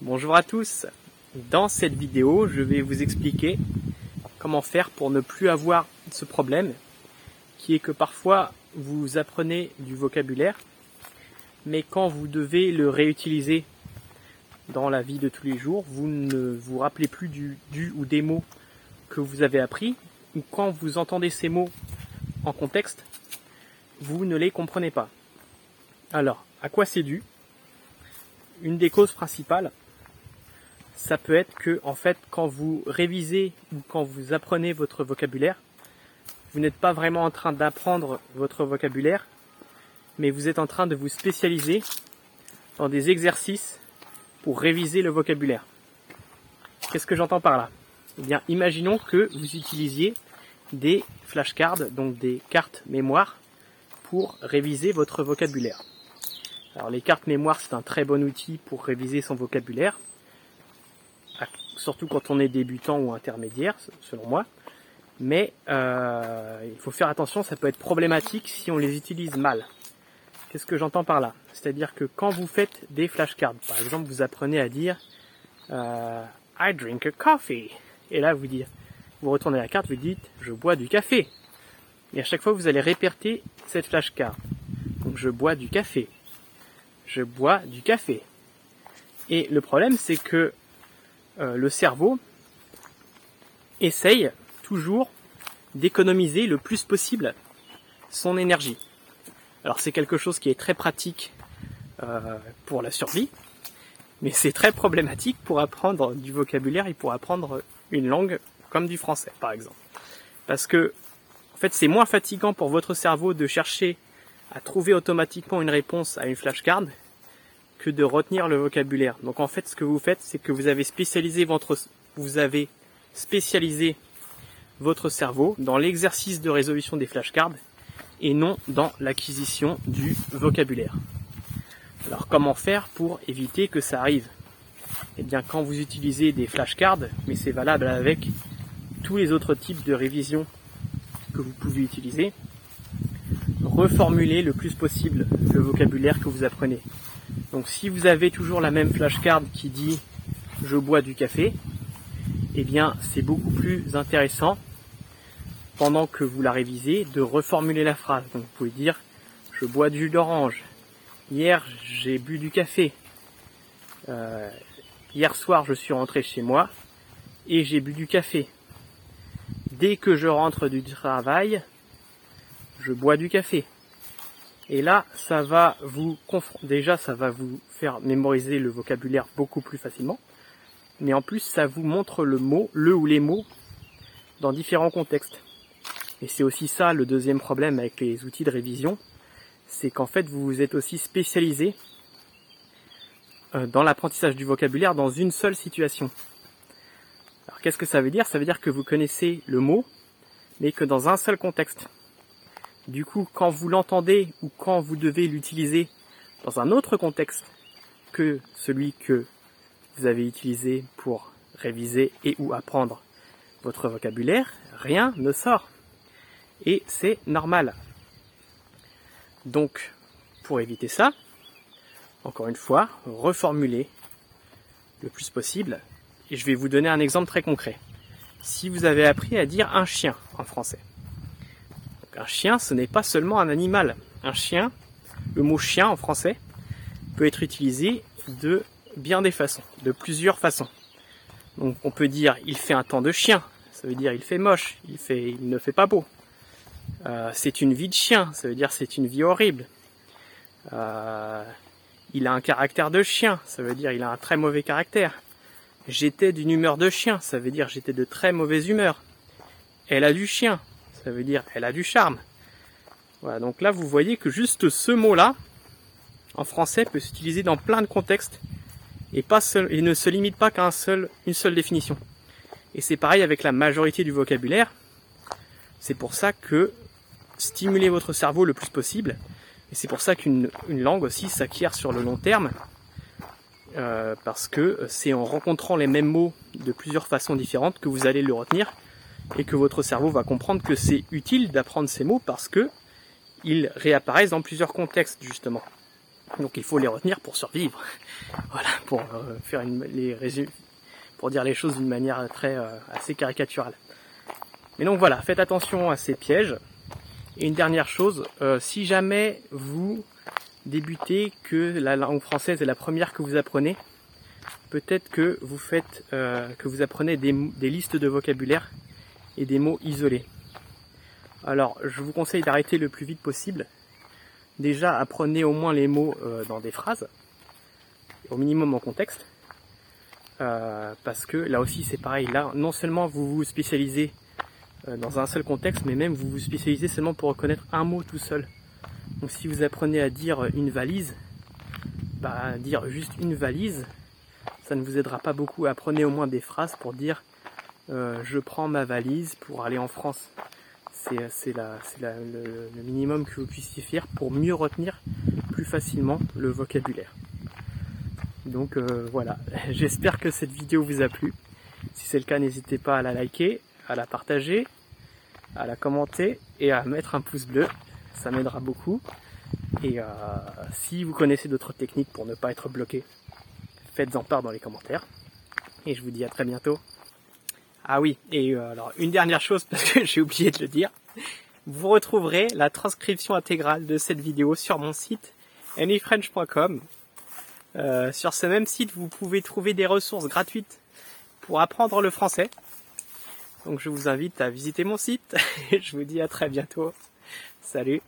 Bonjour à tous. Dans cette vidéo, je vais vous expliquer comment faire pour ne plus avoir ce problème qui est que parfois vous apprenez du vocabulaire mais quand vous devez le réutiliser dans la vie de tous les jours, vous ne vous rappelez plus du, ou des mots que vous avez appris ou quand vous entendez ces mots en contexte, vous ne les comprenez pas. Alors, à quoi c'est dû? Une des causes principales, ça peut être que, en fait, quand vous révisez ou quand vous apprenez votre vocabulaire, vous n'êtes pas vraiment en train d'apprendre votre vocabulaire, mais vous êtes en train de vous spécialiser dans des exercices pour réviser le vocabulaire. Qu'est-ce que j'entends par là? Eh bien, imaginons que vous utilisiez des flashcards, donc des cartes mémoire, pour réviser votre vocabulaire. Alors les cartes mémoire, c'est un très bon outil pour réviser son vocabulaire, surtout quand on est débutant ou intermédiaire, selon moi. Mais euh, il faut faire attention, ça peut être problématique si on les utilise mal. Qu'est-ce que j'entends par là? C'est-à-dire que quand vous faites des flashcards, par exemple, vous apprenez à dire euh, I drink a coffee. Et là, vous dites, vous retournez la carte, vous dites je bois du café. Et à chaque fois, vous allez répéter cette flashcard. Donc je bois du café. Je bois du café. Et le problème, c'est que euh, le cerveau essaye toujours d'économiser le plus possible son énergie. Alors c'est quelque chose qui est très pratique euh, pour la survie, mais c'est très problématique pour apprendre du vocabulaire et pour apprendre une langue comme du français par exemple. Parce que en fait c'est moins fatigant pour votre cerveau de chercher à trouver automatiquement une réponse à une flashcard que de retenir le vocabulaire. Donc en fait ce que vous faites c'est que vous avez spécialisé votre vous avez spécialisé votre cerveau dans l'exercice de résolution des flashcards et non dans l'acquisition du vocabulaire. Alors comment faire pour éviter que ça arrive? Eh bien quand vous utilisez des flashcards, mais c'est valable avec tous les autres types de révision que vous pouvez utiliser, reformulez le plus possible le vocabulaire que vous apprenez. Donc si vous avez toujours la même flashcard qui dit je bois du café, eh bien c'est beaucoup plus intéressant pendant que vous la révisez, de reformuler la phrase. Donc vous pouvez dire je bois du jus d'orange. Hier j'ai bu du café. Euh, hier soir je suis rentré chez moi et j'ai bu du café. Dès que je rentre du travail, je bois du café. Et là, ça va vous déjà ça va vous faire mémoriser le vocabulaire beaucoup plus facilement. Mais en plus, ça vous montre le mot, le ou les mots dans différents contextes. Et c'est aussi ça le deuxième problème avec les outils de révision, c'est qu'en fait vous vous êtes aussi spécialisé euh, dans l'apprentissage du vocabulaire dans une seule situation. Alors qu'est-ce que ça veut dire? Ça veut dire que vous connaissez le mot, mais que dans un seul contexte. Du coup, quand vous l'entendez ou quand vous devez l'utiliser dans un autre contexte que celui que vous avez utilisé pour réviser et ou apprendre votre vocabulaire, rien ne sort et c'est normal. Donc, pour éviter ça, encore une fois, reformuler le plus possible. Et je vais vous donner un exemple très concret. Si vous avez appris à dire un chien en français. Chien, ce n'est pas seulement un animal. Un chien, le mot chien en français, peut être utilisé de bien des façons, de plusieurs façons. Donc on peut dire il fait un temps de chien, ça veut dire il fait moche, il ne fait pas beau. Euh, c'est une vie de chien, ça veut dire c'est une vie horrible. Euh, il a un caractère de chien, ça veut dire il a un très mauvais caractère. J'étais d'une humeur de chien, ça veut dire j'étais de très mauvaise humeur. Elle a du chien, ça veut dire elle a du charme. Voilà, donc là vous voyez que juste ce mot-là, en français, peut s'utiliser dans plein de contextes et, pas seul, et ne se limite pas qu'à un seul, une seule définition. Et c'est pareil avec la majorité du vocabulaire. C'est pour ça que stimuler votre cerveau le plus possible. Et c'est pour ça qu'une langue aussi s'acquiert sur le long terme. Euh, parce que c'est en rencontrant les mêmes mots de plusieurs façons différentes que vous allez le retenir et que votre cerveau va comprendre que c'est utile d'apprendre ces mots parce que ils réapparaissent dans plusieurs contextes justement. Donc il faut les retenir pour survivre. Voilà, pour euh, faire les pour dire les choses d'une manière très euh, assez caricaturale. Mais donc voilà, faites attention à ces pièges. Et une dernière chose, euh, si jamais vous débutez que la langue française est la première que vous apprenez, peut-être que vous faites que vous apprenez des listes de vocabulaire et des mots isolés. Alors, je vous conseille d'arrêter le plus vite possible déjà apprenez au moins les mots euh, dans des phrases, au minimum en contexte, euh, parce que là aussi c'est pareil, là non seulement vous vous spécialisez euh, dans un seul contexte, mais même vous vous spécialisez seulement pour reconnaître un mot tout seul. Donc si vous apprenez à dire une valise, bah dire juste une valise, ça ne vous aidera pas beaucoup. Apprenez au moins des phrases pour dire je prends ma valise pour aller en France c'est le, minimum que vous puissiez faire pour mieux retenir plus facilement le vocabulaire. Donc euh, voilà, j'espère que cette vidéo vous a plu. Si c'est le cas, n'hésitez pas à la liker, à la partager, à la commenter et à mettre un pouce bleu. Ça m'aidera beaucoup. Et euh, si vous connaissez d'autres techniques pour ne pas être bloqué, faites-en part dans les commentaires. Et je vous dis à très bientôt. Ah oui, et euh, alors une dernière chose parce que j'ai oublié de le dire. Vous retrouverez la transcription intégrale de cette vidéo sur mon site anyfrench.com. Euh, sur ce même site, vous pouvez trouver des ressources gratuites pour apprendre le français. Donc je vous invite à visiter mon site. je vous dis à très bientôt. Salut